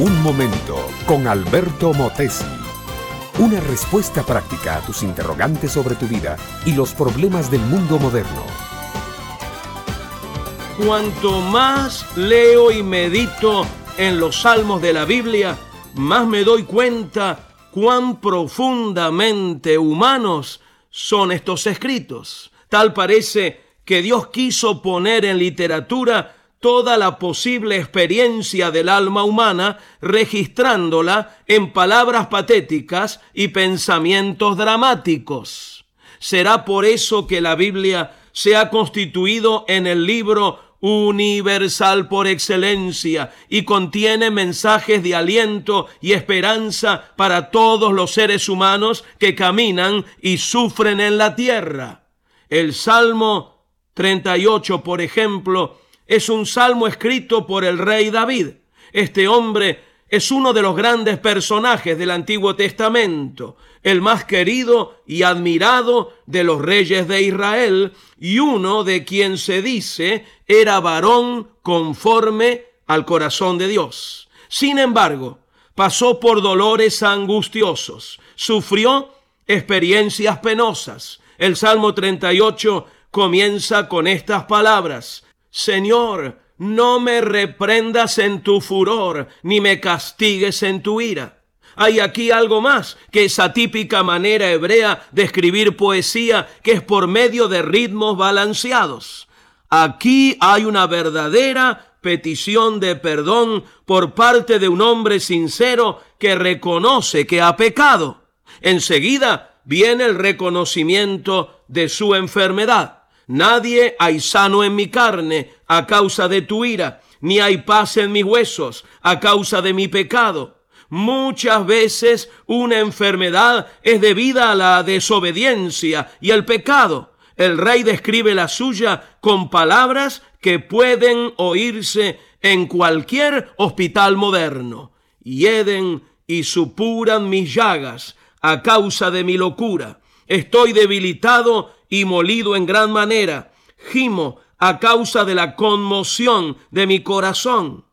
Un momento con Alberto Motesi. Una respuesta práctica a tus interrogantes sobre tu vida y los problemas del mundo moderno. Cuanto más leo y medito en los salmos de la Biblia, más me doy cuenta cuán profundamente humanos son estos escritos. Tal parece que Dios quiso poner en literatura toda la posible experiencia del alma humana, registrándola en palabras patéticas y pensamientos dramáticos. Será por eso que la Biblia se ha constituido en el libro universal por excelencia y contiene mensajes de aliento y esperanza para todos los seres humanos que caminan y sufren en la tierra. El Salmo 38, por ejemplo, es un salmo escrito por el rey David. Este hombre es uno de los grandes personajes del Antiguo Testamento, el más querido y admirado de los reyes de Israel y uno de quien se dice era varón conforme al corazón de Dios. Sin embargo, pasó por dolores angustiosos, sufrió experiencias penosas. El Salmo 38 comienza con estas palabras. Señor, no me reprendas en tu furor, ni me castigues en tu ira. Hay aquí algo más que esa típica manera hebrea de escribir poesía que es por medio de ritmos balanceados. Aquí hay una verdadera petición de perdón por parte de un hombre sincero que reconoce que ha pecado. Enseguida viene el reconocimiento de su enfermedad. Nadie hay sano en mi carne a causa de tu ira, ni hay paz en mis huesos a causa de mi pecado. Muchas veces una enfermedad es debida a la desobediencia y el pecado. El rey describe la suya con palabras que pueden oírse en cualquier hospital moderno. Hieden y supuran mis llagas a causa de mi locura. Estoy debilitado y molido en gran manera. Gimo a causa de la conmoción de mi corazón.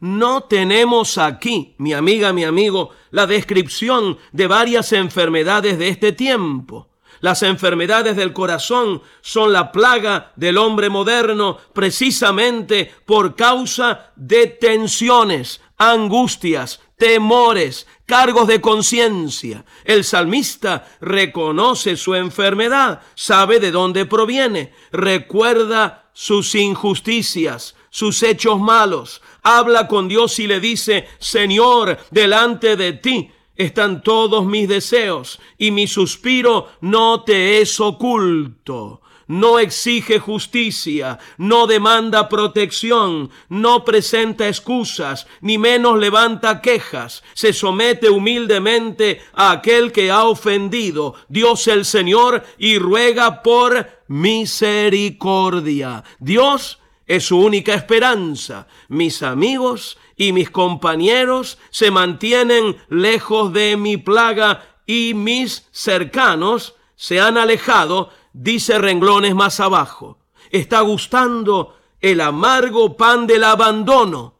No tenemos aquí, mi amiga, mi amigo, la descripción de varias enfermedades de este tiempo. Las enfermedades del corazón son la plaga del hombre moderno precisamente por causa de tensiones, angustias, temores, cargos de conciencia. El salmista reconoce su enfermedad, sabe de dónde proviene, recuerda sus injusticias, sus hechos malos, habla con Dios y le dice, Señor, delante de ti están todos mis deseos y mi suspiro no te es oculto. No exige justicia, no demanda protección, no presenta excusas, ni menos levanta quejas. Se somete humildemente a aquel que ha ofendido, Dios el Señor, y ruega por misericordia. Dios es su única esperanza. Mis amigos y mis compañeros se mantienen lejos de mi plaga y mis cercanos se han alejado, dice renglones más abajo. Está gustando el amargo pan del abandono.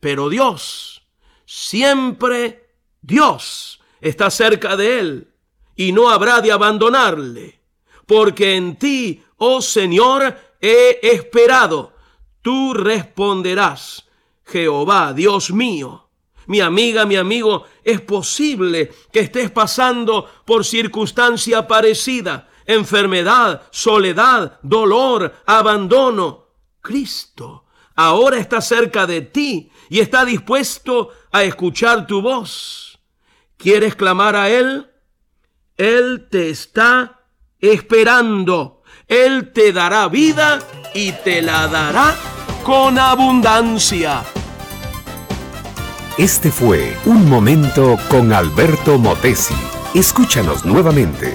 Pero Dios, siempre Dios está cerca de él y no habrá de abandonarle, porque en ti, oh Señor, he esperado tú responderás, Jehová, Dios mío. Mi amiga, mi amigo, es posible que estés pasando por circunstancia parecida, enfermedad, soledad, dolor, abandono. Cristo ahora está cerca de ti y está dispuesto a escuchar tu voz. ¿Quieres clamar a Él? Él te está esperando. Él te dará vida y te la dará con abundancia. Este fue Un Momento con Alberto Motesi. Escúchanos nuevamente